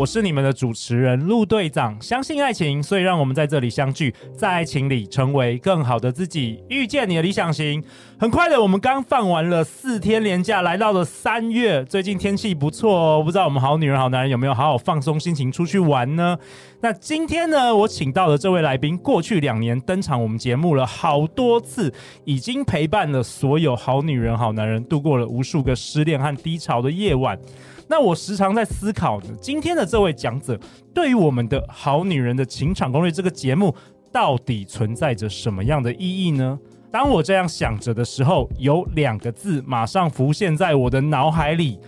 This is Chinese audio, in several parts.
我是你们的主持人陆队长。相信爱情，所以让我们在这里相聚，在爱情里成为更好的自己，遇见你的理想型。很快的，我们刚放完了四天连假，来到了三月。最近天气不错哦，不知道我们好女人好男人有没有好好放松心情出去玩呢？那今天呢，我请到的这位来宾，过去两年登场我们节目了好多次，已经陪伴了所有好女人好男人度过了无数个失恋和低潮的夜晚。那我时常在思考，今天的这位讲者对于我们的好女人的情场攻略这个节目，到底存在着什么样的意义呢？当我这样想着的时候，有两个字马上浮现在我的脑海里，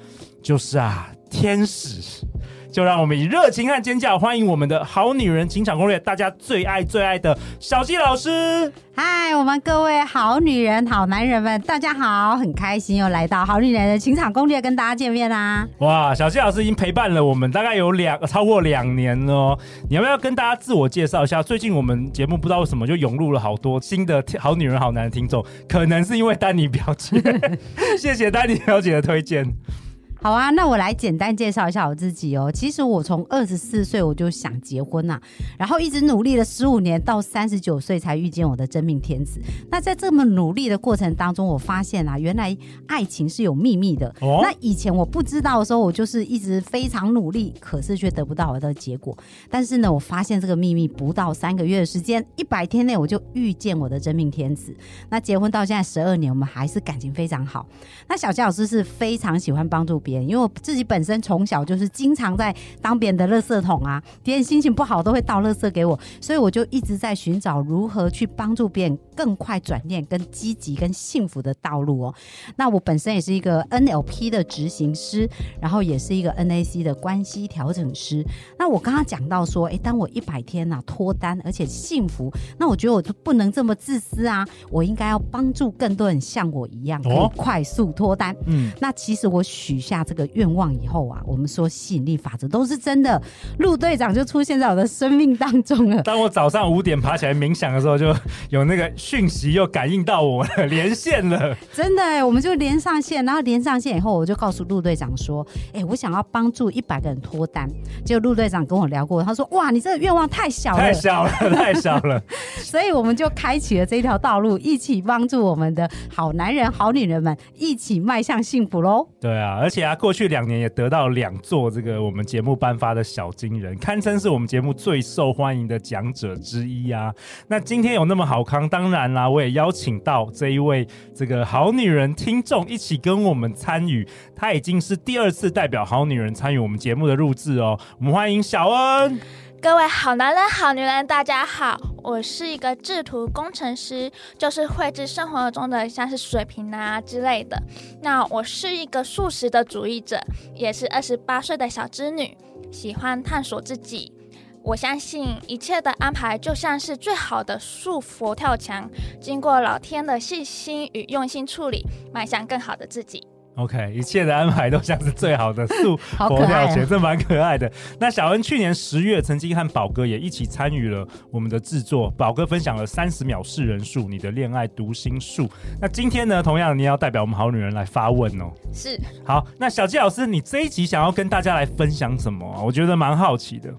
就是啊，天使。就让我们以热情和尖叫欢迎我们的好女人情场攻略，大家最爱最爱的小纪老师。嗨，我们各位好女人好男人们，大家好，很开心又来到好女人的情场攻略跟大家见面啦。哇，小纪老师已经陪伴了我们大概有两超过两年了，你要不要跟大家自我介绍一下？最近我们节目不知道为什么就涌入了好多新的好女人好男人听众，可能是因为丹尼表姐，谢谢丹尼表姐的推荐。好啊，那我来简单介绍一下我自己哦。其实我从二十四岁我就想结婚呐，然后一直努力了十五年，到三十九岁才遇见我的真命天子。那在这么努力的过程当中，我发现啊，原来爱情是有秘密的。哦。那以前我不知道的时候，我就是一直非常努力，可是却得不到我的结果。但是呢，我发现这个秘密不到三个月的时间，一百天内我就遇见我的真命天子。那结婚到现在十二年，我们还是感情非常好。那小纪老师是非常喜欢帮助别人。因为我自己本身从小就是经常在当别人的垃圾桶啊，别人心情不好都会倒垃圾给我，所以我就一直在寻找如何去帮助别人更快转念、跟积极、跟幸福的道路哦。那我本身也是一个 NLP 的执行师，然后也是一个 NAC 的关系调整师。那我刚刚讲到说，诶，当我一百天呐、啊、脱单而且幸福，那我觉得我就不能这么自私啊，我应该要帮助更多人像我一样可以快速脱单。嗯，那其实我许下这个愿望以后啊，我们说吸引力法则都是真的，陆队长就出现在我的生命当中了。当我早上五点爬起来冥想的时候，就有那个讯息又感应到我了，连线了。真的哎，我们就连上线，然后连上线以后，我就告诉陆队长说：“哎，我想要帮助一百个人脱单。”结果陆队长跟我聊过，他说：“哇，你这个愿望太小了，太小了，太小了。”所以我们就开启了这条道路，一起帮助我们的好男人、好女人们一起迈向幸福喽。对啊，而且啊，过去两年也得到两座这个我们节目颁发的小金人，堪称是我们节目最受欢迎的讲者之一啊。那今天有那么好康，当然啦，我也邀请到这一位这个好女人听众一起跟我们参与，她已经是第二次代表好女人参与我们节目的录制哦。我们欢迎小恩。各位好男人、好女人，大家好，我是一个制图工程师，就是绘制生活中的像是水瓶啊之类的。那我是一个素食的主义者，也是二十八岁的小织女，喜欢探索自己。我相信一切的安排就像是最好的素佛跳墙，经过老天的细心与用心处理，迈向更好的自己。OK，一切的安排都像是最好的素 佛跳墙，这蛮可爱的。那小恩去年十月曾经和宝哥也一起参与了我们的制作，宝哥分享了三十秒示人术，你的恋爱读心术。那今天呢，同样你也要代表我们好女人来发问哦。是。好，那小纪老师，你这一集想要跟大家来分享什么啊？我觉得蛮好奇的。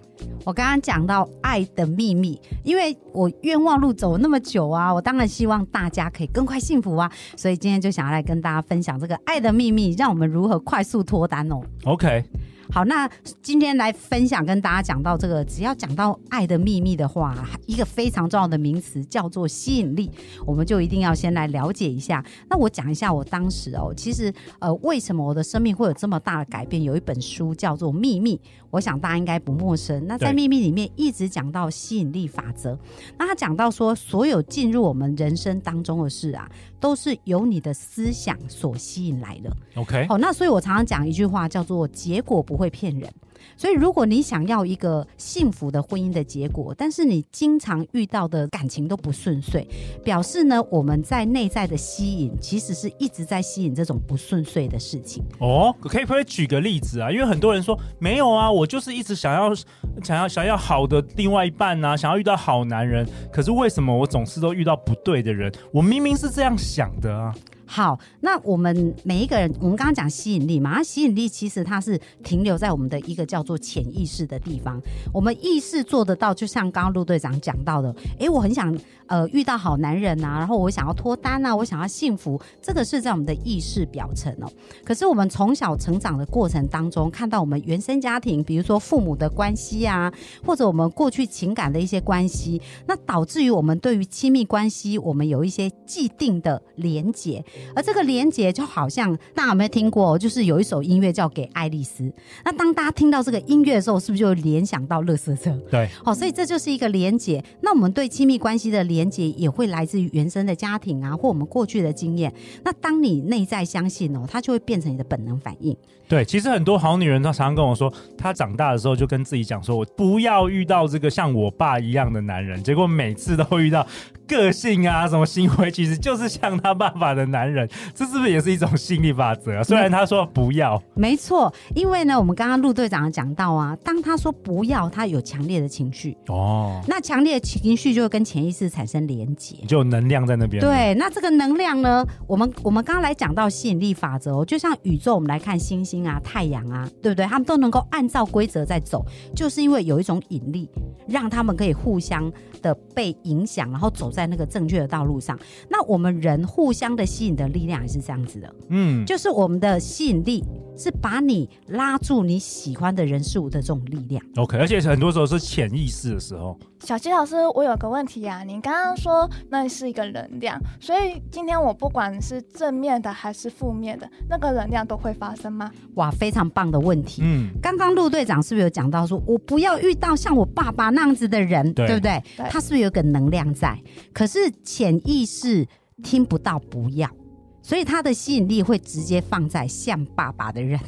我刚刚讲到爱的秘密，因为我冤枉路走那么久啊，我当然希望大家可以更快幸福啊，所以今天就想要来跟大家分享这个爱的秘密，秘密让我们如何快速脱单哦。OK。好，那今天来分享跟大家讲到这个，只要讲到爱的秘密的话，一个非常重要的名词叫做吸引力，我们就一定要先来了解一下。那我讲一下我当时哦，其实呃，为什么我的生命会有这么大的改变？有一本书叫做《秘密》，我想大家应该不陌生。那在《秘密》里面一直讲到吸引力法则，那他讲到说，所有进入我们人生当中的事啊，都是由你的思想所吸引来的。OK，好，那所以我常常讲一句话叫做“结果不会”。会骗人。所以，如果你想要一个幸福的婚姻的结果，但是你经常遇到的感情都不顺遂，表示呢，我们在内在的吸引其实是一直在吸引这种不顺遂的事情。哦，可以不可以举个例子啊？因为很多人说没有啊，我就是一直想要想要想要好的另外一半啊，想要遇到好男人，可是为什么我总是都遇到不对的人？我明明是这样想的啊。好，那我们每一个人，我们刚刚讲吸引力嘛，那吸引力其实它是停留在我们的一个叫做潜意识的地方，我们意识做得到，就像刚刚陆队长讲到的，诶，我很想呃遇到好男人啊，然后我想要脱单啊，我想要幸福，这个是在我们的意识表层哦。可是我们从小成长的过程当中，看到我们原生家庭，比如说父母的关系啊，或者我们过去情感的一些关系，那导致于我们对于亲密关系，我们有一些既定的连结。而这个连接就好像大家有没有听过？就是有一首音乐叫《给爱丽丝》。那当大家听到这个音乐的时候，是不是就联想到乐色车？对，好，所以这就是一个连接。那我们对亲密关系的连接也会来自于原生的家庭啊，或我们过去的经验。那当你内在相信哦，它就会变成你的本能反应。对，其实很多好女人她常常跟我说，她长大的时候就跟自己讲说，我不要遇到这个像我爸一样的男人，结果每次都会遇到。个性啊，什么行为，其实就是像他爸爸的男人，这是不是也是一种心理法则啊？虽然他说不要，没错，因为呢，我们刚刚陆队长讲到啊，当他说不要，他有强烈的情绪哦，那强烈的情绪就会跟潜意识产生连结，就有能量在那边。对，那这个能量呢，我们我们刚刚来讲到吸引力法则哦，就像宇宙，我们来看星星啊、太阳啊，对不对？他们都能够按照规则在走，就是因为有一种引力，让他们可以互相的被影响，然后走在那个正确的道路上，那我们人互相的吸引的力量也是这样子的，嗯，就是我们的吸引力是把你拉住你喜欢的人事物的这种力量。OK，而且很多时候是潜意识的时候。小鸡老师，我有个问题啊，你刚刚说那是一个能量，所以今天我不管是正面的还是负面的，那个能量都会发生吗？哇，非常棒的问题。嗯，刚刚陆队长是不是有讲到说，我不要遇到像我爸爸那样子的人，对，对不对？对，他是不是有个能量在？可是潜意识听不到不要，所以他的吸引力会直接放在像爸爸的人。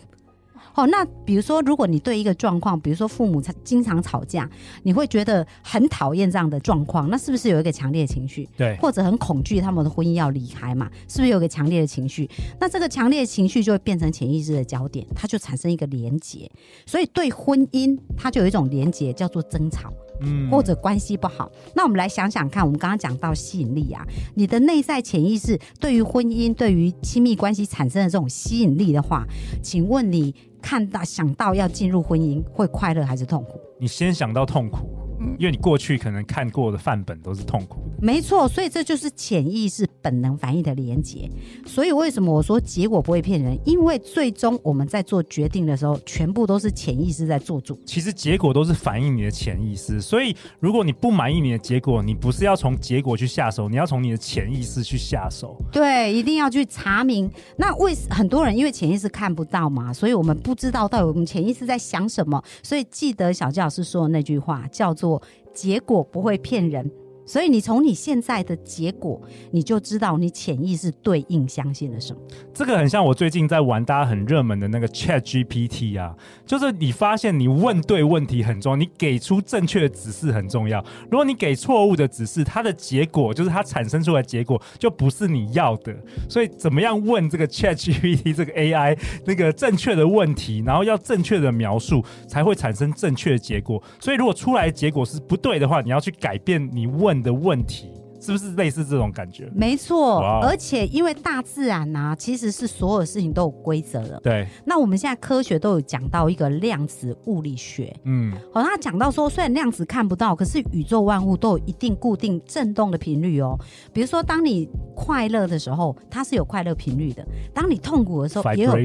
哦，那比如说，如果你对一个状况，比如说父母经常吵架，你会觉得很讨厌这样的状况，那是不是有一个强烈的情绪？对，或者很恐惧他们的婚姻要离开嘛？是不是有一个强烈的情绪？那这个强烈的情绪就会变成潜意识的焦点，它就产生一个连结，所以对婚姻它就有一种连结，叫做争吵。嗯，或者关系不好，那我们来想想看，我们刚刚讲到吸引力啊，你的内在潜意识对于婚姻、对于亲密关系产生的这种吸引力的话，请问你看到想到要进入婚姻会快乐还是痛苦？你先想到痛苦，因为你过去可能看过的范本都是痛苦的。没错，所以这就是潜意识本能反应的连接。所以为什么我说结果不会骗人？因为最终我们在做决定的时候，全部都是潜意识在做主。其实结果都是反映你的潜意识。所以如果你不满意你的结果，你不是要从结果去下手，你要从你的潜意识去下手。对，一定要去查明。那为很多人因为潜意识看不到嘛，所以我们不知道到底我们潜意识在想什么。所以记得小纪老师说的那句话，叫做“结果不会骗人”。所以你从你现在的结果，你就知道你潜意识对应相信了什么。这个很像我最近在玩大家很热门的那个 Chat GPT 啊，就是你发现你问对问题很重要，你给出正确的指示很重要。如果你给错误的指示，它的结果就是它产生出来结果就不是你要的。所以怎么样问这个 Chat GPT 这个 AI 那个正确的问题，然后要正确的描述，才会产生正确的结果。所以如果出来的结果是不对的话，你要去改变你问的问题。是不是类似这种感觉？没错、而且因为大自然呐、啊，其实是所有事情都有规则的。对。那我们现在科学都有讲到一个量子物理学。嗯。好，他讲到说，虽然量子看不到，可是宇宙万物都有一定固定振动的频率哦。比如说，当你快乐的时候，它是有快乐频率的；当你痛苦的时候，也有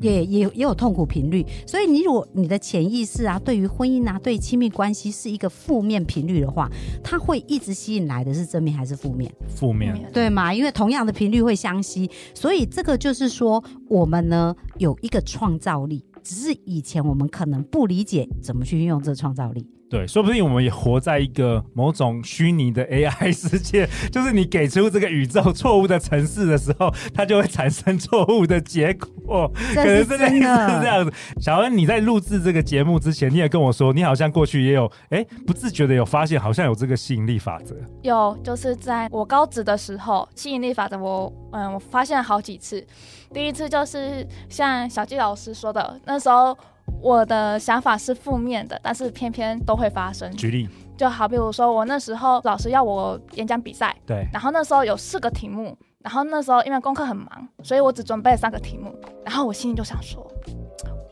也也也有痛苦频率。所以，你如果你的潜意识啊，对于婚姻啊，对亲密关系是一个负面频率的话，它会一直吸引来的是正面还是？是负面，负面，对嘛？因为同样的频率会相吸，所以这个就是说，我们呢有一个创造力，只是以前我们可能不理解怎么去运用这个创造力。对，说不定我们也活在一个某种虚拟的 AI 世界，就是你给出这个宇宙错误的城市的时候，它就会产生错误的结果。哦，可能真的是这样子。小恩，你在录制这个节目之前，你也跟我说，你好像过去也有哎、欸，不自觉的有发现，好像有这个吸引力法则。有，就是在我高职的时候，吸引力法则我嗯，我发现了好几次。第一次就是像小纪老师说的，那时候我的想法是负面的，但是偏偏都会发生。举例，就好比如说我那时候老师要我演讲比赛，对，然后那时候有四个题目。然后那时候因为功课很忙，所以我只准备了三个题目。然后我心里就想说，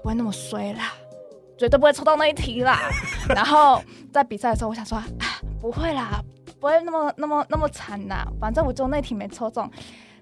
不会那么衰啦，绝对不会抽到那一题啦。然后在比赛的时候，我想说，啊，不会啦，不会那么那么那么惨啦。反正我就那题没抽中，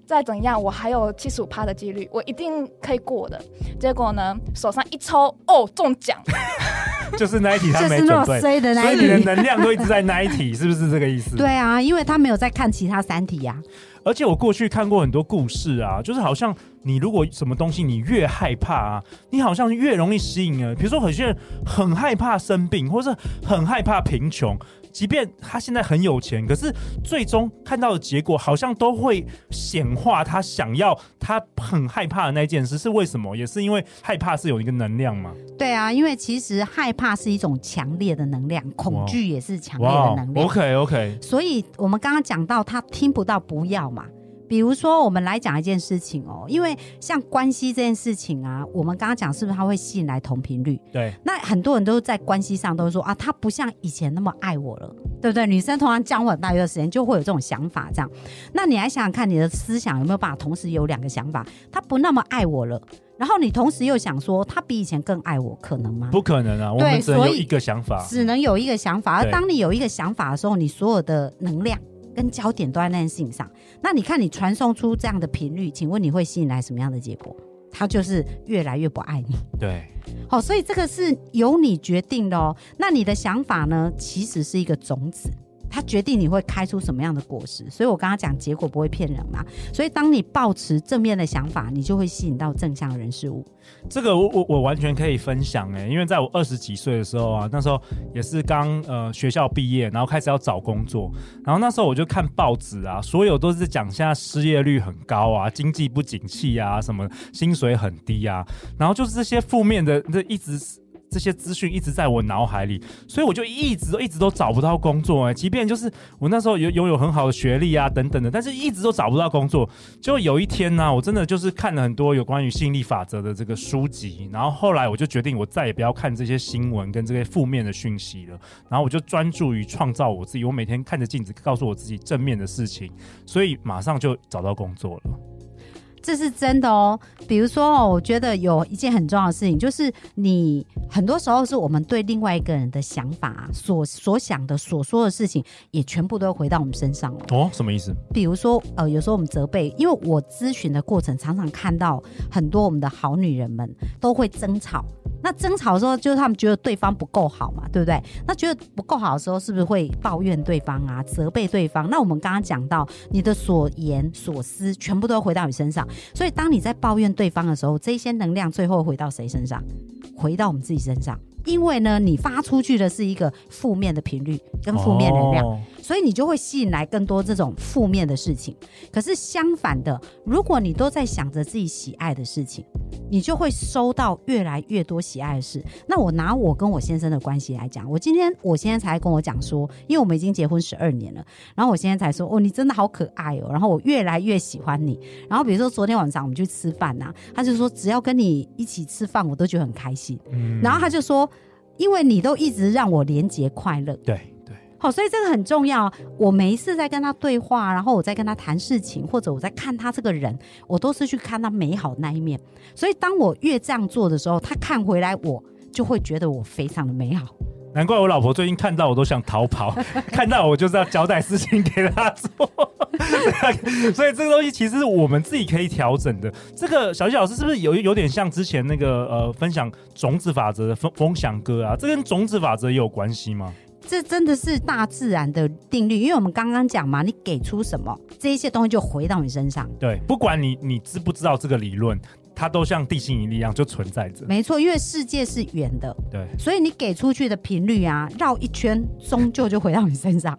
再怎样我还有七十五趴的几率，我一定可以过的。结果呢，手上一抽，哦，中奖。就是那一题他没准备，所以你的能量都一直在那一题，是不是这个意思？对啊，因为他没有在看其他三题呀、啊。而且我过去看过很多故事啊，就是好像你如果什么东西你越害怕啊，你好像越容易吸引啊。比如说有些人很害怕生病，或是很害怕贫穷。即便他现在很有钱，可是最终看到的结果好像都会显化他想要、他很害怕的那件事，是为什么？也是因为害怕是有一个能量嘛？对啊，因为其实害怕是一种强烈的能量，恐惧也是强烈的能量。OK OK，所以我们刚刚讲到他听不到不要嘛。比如说，我们来讲一件事情哦，因为像关系这件事情啊，我们刚刚讲是不是它会吸引来同频率？对。那很多人都在关系上都说啊，他不像以前那么爱我了，对不对？女生通常交往大约的时间就会有这种想法，这样。那你来想想看，你的思想有没有办法同时有两个想法？他不那么爱我了，然后你同时又想说他比以前更爱我，可能吗？不可能啊，我们只能有一个想法，只能有一个想法。而当你有一个想法的时候，你所有的能量。跟焦点都在那件事情上，那你看你传送出这样的频率，请问你会吸引来什么样的结果？他就是越来越不爱你。对，好，所以这个是由你决定的哦。那你的想法呢，其实是一个种子。他决定你会开出什么样的果实，所以我刚刚讲结果不会骗人嘛。所以当你抱持正面的想法，你就会吸引到正向人事物。这个我我我完全可以分享哎，因为在我二十几岁的时候啊，那时候也是刚呃学校毕业，然后开始要找工作，然后那时候我就看报纸啊，所有都是讲现在失业率很高啊，经济不景气啊，什么薪水很低啊，然后就是这些负面的，这一直。这些资讯一直在我脑海里，所以我就一直都一直都找不到工作哎。即便就是我那时候有拥有很好的学历啊等等的，但是一直都找不到工作。就有一天呢、我真的就是看了很多有关于吸引力法则的这个书籍，然后后来我就决定，我再也不要看这些新闻跟这些负面的讯息了。然后我就专注于创造我自己，我每天看着镜子，告诉我自己正面的事情，所以马上就找到工作了。这是真的哦，比如说哦，我觉得有一件很重要的事情，就是你很多时候是我们对另外一个人的想法所所想的、所说的事情，也全部都会回到我们身上了。哦，什么意思？比如说，呃，有时候我们责备，因为我咨询的过程常常看到很多我们的好女人们都会争吵。那争吵的时候，就是他们觉得对方不够好嘛，对不对？那觉得不够好的时候，是不是会抱怨对方啊，责备对方？那我们刚刚讲到，你的所言所思，全部都回到你身上。所以，当你在抱怨对方的时候，这些能量最后回到谁身上？回到我们自己身上。因为呢，你发出去的是一个负面的频率跟负面能量，哦，所以你就会吸引来更多这种负面的事情。可是相反的，如果你都在想着自己喜爱的事情，你就会收到越来越多喜爱的事。那我拿我跟我先生的关系来讲，我今天我先生才跟我讲说，因为我们已经结婚十二年了，然后我现在才说，哦，你真的好可爱哦，然后我越来越喜欢你。然后比如说昨天晚上我们去吃饭呐，他就说只要跟你一起吃饭，我都觉得很开心。嗯，然后他就说。因为你都一直让我连结快乐，对对，好，所以这个很重要。我每一次在跟他对话，然后我在跟他谈事情，或者我在看他这个人，我都是去看他美好那一面。所以当我越这样做的时候，他看回来，我就会觉得我非常的美好。难怪我老婆最近看到我都想逃跑，看到我就是要交代事情给他做。所以这个东西其实我们自己可以调整的。这个小溪老师是不是有有点像之前那个呃分享种子法则的风风翔哥啊？这跟种子法则也有关系吗？这真的是大自然的定律，因为我们刚刚讲嘛，你给出什么，这一些东西就回到你身上。对，不管你你知不知道这个理论。它都像地心引力一样就存在着，没错，因为世界是圆的，对，所以你给出去的频率啊，绕一圈终究就回到你身上。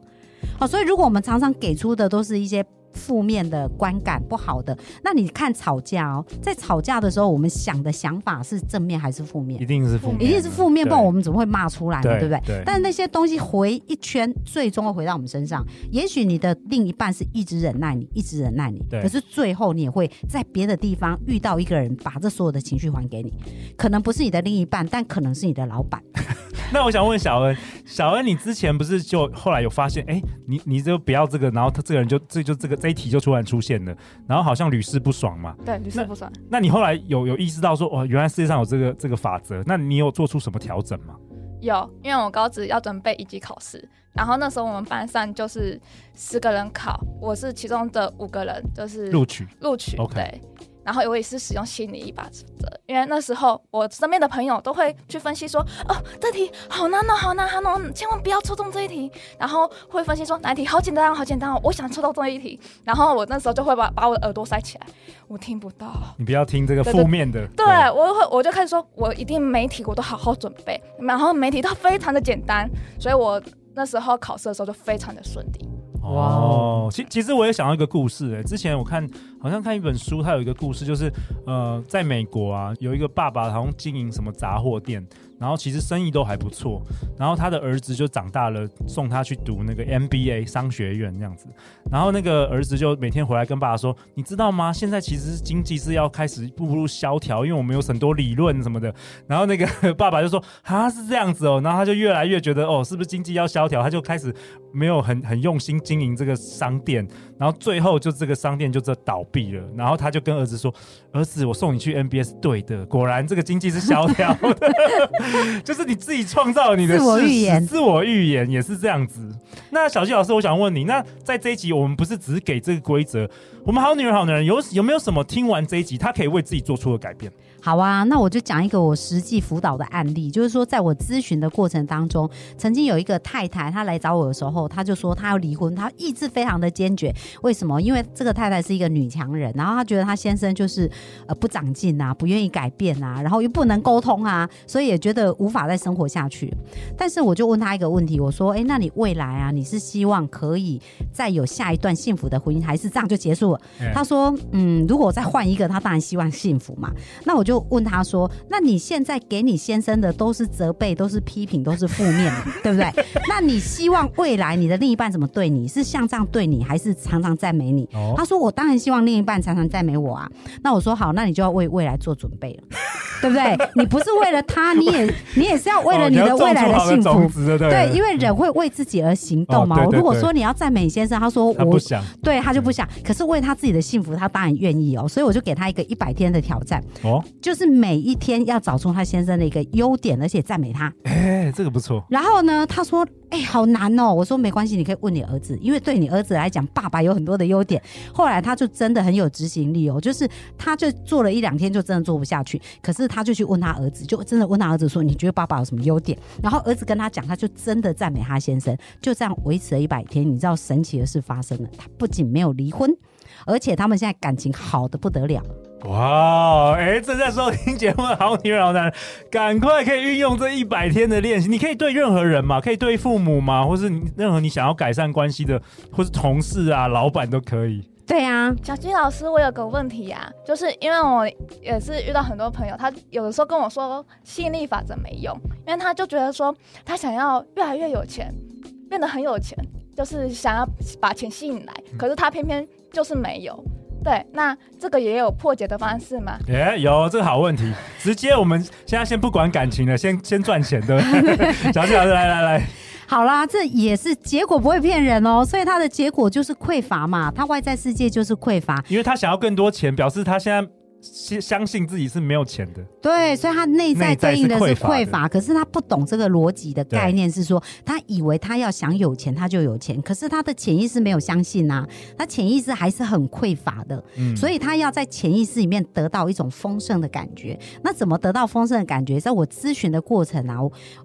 好，所以如果我们常常给出的都是一些负面的观感不好的。那你看吵架哦，在吵架的时候，我们想的想法是正面还是负面？一定是负面，一定是负面，不然我们怎么会骂出来呢？对，不对？对。但是那些东西回一圈，最终会回到我们身上。也许你的另一半是一直忍耐你，一直忍耐你，可是最后你也会在别的地方遇到一个人，把这所有的情绪还给你。可能不是你的另一半，但可能是你的老板。那我想问小恩，小恩，你之前不是就后来有发现，哎，你你就不要这个，然后他这个人就这就这个这一题就突然出现了，然后好像屡试不爽嘛。对，屡试不爽。那你后来有有意识到说，哦，原来世界上有这个这个法则，那你有做出什么调整吗？有，因为我高职要准备一级考试，然后那时候我们班上就是十个人考，我是其中的五个人，就是录取录取。OK。对。然后我也是使用心理一把的，因为那时候我身边的朋友都会去分析说，哦，这题好难哦，好难，好难，千万不要抽中这一题。然后会分析说哪一题好简单，好简单哦，我想抽到这一题。然后我那时候就会把把我的耳朵塞起来，我听不到。你不要听这个负面的。对，我会我就开始说，我一定每题我都好好准备，然后每题都非常的简单，所以我那时候考试的时候就非常的顺利。哦，其其实我也想到一个故事，哎，之前我看。好像看一本书，它有一个故事，就是呃，在美国啊，有一个爸爸好像经营什么杂货店，然后其实生意都还不错，然后他的儿子就长大了，送他去读那个 MBA 商学院这样子，然后那个儿子就每天回来跟爸爸说：“你知道吗？现在其实经济是要开始步入萧条，因为我们有很多理论什么的。”然后那个爸爸就说：“啊，是这样子哦。”然后他就越来越觉得：“哦，是不是经济要萧条？”他就开始没有很很用心经营这个商店，然后最后就这个商店就这倒。闭了，然后他就跟儿子说：“儿子，我送你去 MBA 是对的，果然这个经济是萧条的，就是你自己创造你的自我预言，自我预言也是这样子。”那小纪老师，我想问你，那在这一集我们不是只是给这个规则，我们好女人好男人有有没有什么听完这一集他可以为自己做出的改变？好啊，那我就讲一个我实际辅导的案例，就是说，在我咨询的过程当中，曾经有一个太太，她来找我的时候，她就说她要离婚，她意志非常的坚决。为什么？因为这个太太是一个女强人，然后她觉得她先生就是呃不长进啊，不愿意改变啊，然后又不能沟通啊，所以也觉得无法再生活下去。但是我就问她一个问题，我说：哎，那你未来啊，你是希望可以再有下一段幸福的婚姻，还是这样就结束了？她、说：嗯，如果再换一个，她当然希望幸福嘛。那我就。就问他说：“那你现在给你先生的都是责备，都是批评，都是负面的，对不对？那你希望未来你的另一半怎么对你？是像这样对你，还是常常赞美你？”哦、他说：“我当然希望另一半常常赞美我啊。”那我说：“好，那你就要为未来做准备了，对不对？你不是为了他，你也 你也是要为了你的未来的幸福，哦、对，对，因为人会为自己而行动嘛。哦、对对对，如果说你要赞美你先生，他说我他不想，对他就不想。可是为他自己的幸福，他当然愿意哦。所以我就给他一个一百天的挑战哦。”就是每一天要找出他先生的一个优点，而且赞美他。哎、欸，这个不错。然后呢，他说：“哎、欸，好难哦。”我说：“没关系，你可以问你儿子，因为对你儿子来讲，爸爸有很多的优点。”后来他就真的很有执行力哦，就是他就做了一两天，就真的做不下去。可是他就去问他儿子，就真的问他儿子说：“你觉得爸爸有什么优点？”然后儿子跟他讲，他就真的赞美他先生。就这样维持了一百天，你知道神奇的事发生了，他不仅没有离婚，而且他们现在感情好的不得了。哇，哎，正在收听节目的好女人好男人，赶快可以运用这一百天的练习。你可以对任何人嘛，可以对父母嘛，或是任何你想要改善关系的，或是同事啊、老板都可以。对啊，小金老师，我有个问题、啊，就是因为我也是遇到很多朋友，他有的时候跟我说吸引力法则没用，因为他就觉得说他想要越来越有钱，变得很有钱，就是想要把钱吸引来，可是他偏偏就是没有。对，那这个也有破解的方式吗？哎，有这个好问题，直接我们现在先不管感情了，先先赚钱，对不对？小纪老师，来来来，好啦，这也是结果不会骗人哦，所以他的结果就是匮乏嘛，他外在世界就是匮乏，因为他想要更多钱，表示他现在。相信自己是没有钱的，对，所以他内在对应的是匮乏，可是他不懂这个逻辑的概念，是说他以为他要想有钱，他就有钱，可是他的潜意识没有相信啊，他潜意识还是很匮乏的，嗯，所以他要在潜意识里面得到一种丰盛的感觉。那怎么得到丰盛的感觉？在我咨询的过程啊，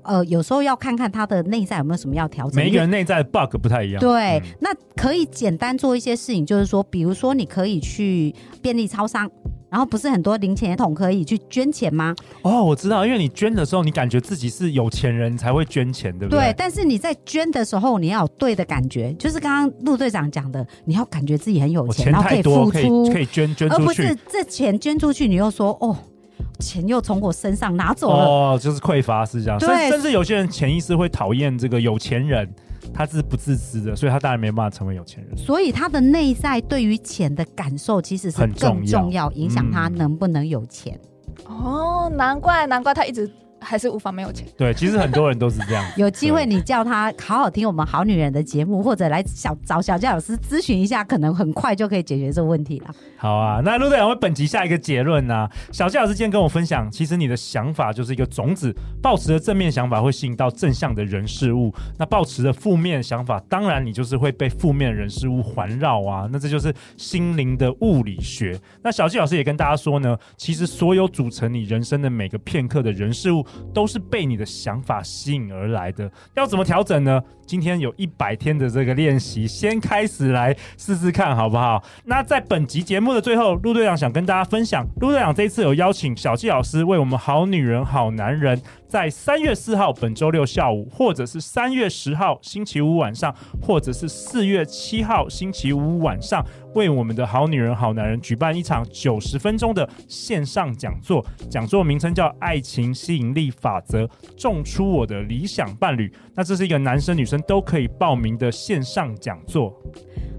呃，有时候要看看他的内在有没有什么要调整。每一个人内在的 bug 不太一样，对，那可以简单做一些事情，就是说，比如说你可以去便利超商。然后不是很多零钱桶可以去捐钱吗？哦，我知道，因为你捐的时候，你感觉自己是有钱人才会捐钱，对不对？对，但是你在捐的时候，你要有对的感觉，就是刚刚陆队长讲的，你要感觉自己很有钱，钱然后可以付出，可以，捐捐出去，而不是这钱捐出去，你又说哦，钱又从我身上拿走了，哦，就是匮乏是这样。对，甚至有些人潜意识会讨厌这个有钱人。他是不自私的，所以他当然没办法成为有钱人。所以他的内在对于钱的感受其实是更重要，影响他能不能有钱。嗯、哦，难怪难怪他一直。还是无法没有钱。对，其实很多人都是这样。有机会你叫他好好听我们好女人的节目，或者来小找小教老师咨询一下，可能很快就可以解决这个问题了。好啊，那陆队长为本集下一个结论呢、啊？小教老师今天跟我分享，其实你的想法就是一个种子，抱持着正面想法会吸引到正向的人事物，那抱持着负面想法，当然你就是会被负面人事物环绕啊。那这就是心灵的物理学。那小纪老师也跟大家说呢，其实所有组成你人生的每个片刻的人事物。都是被你的想法吸引而来的，要怎么调整呢？今天有一百天的这个练习，先开始来试试看，好不好？那在本集节目的最后，陆队长想跟大家分享，陆队长这一次有邀请小纪老师为我们好女人好男人。在三月四号本周六下午，或者是三月十号星期五晚上，或者是四月七号星期五晚上，为我们的好女人好男人举办一场九十分钟的线上讲座。讲座名称叫《爱情吸引力法则：种出我的理想伴侣》。那这是一个男生女生都可以报名的线上讲座。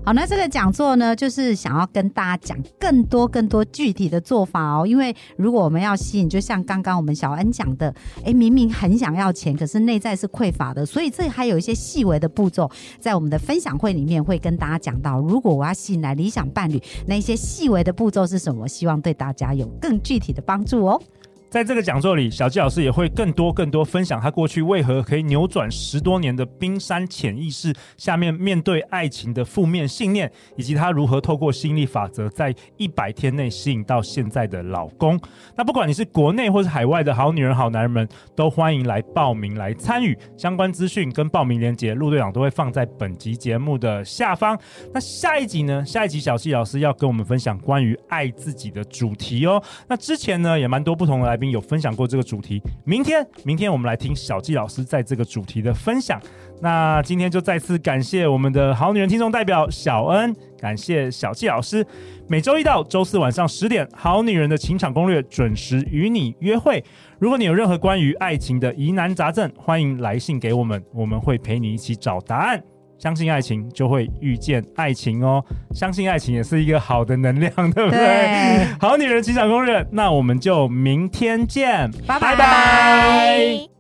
好，那这个讲座呢，就是想要跟大家讲更多更多具体的做法哦。因为如果我们要吸引，就像刚刚我们小恩讲的，诶，明明很想要钱，可是内在是匮乏的，所以这还有一些细微的步骤，在我们的分享会里面会跟大家讲到。如果我要吸引来理想伴侣，那些细微的步骤是什么？希望对大家有更具体的帮助哦。在这个讲座里，小纪老师也会更多更多分享他过去为何可以扭转十多年的冰山潜意识下面面对爱情的负面信念，以及他如何透过吸引力法则在一百天内吸引到现在的老公。那不管你是国内或是海外的好女人好男人们，都欢迎来报名来参与。相关资讯跟报名链接，陆队长都会放在本集节目的下方。那下一集呢？下一集小纪老师要跟我们分享关于爱自己的主题哦。那之前呢，也蛮多不同的来。有分享过这个主题，明天，明天我们来听小纪老师在这个主题的分享。那今天就再次感谢我们的好女人听众代表小恩，感谢小纪老师。每周一到周四晚上十点，好女人的情场攻略准时与你约会。如果你有任何关于爱情的疑难杂症，欢迎来信给我们，我们会陪你一起找答案。相信爱情，就会遇见爱情哦。相信爱情也是一个好的能量，对不对？对。好女人职场攻略，那我们就明天见。拜拜。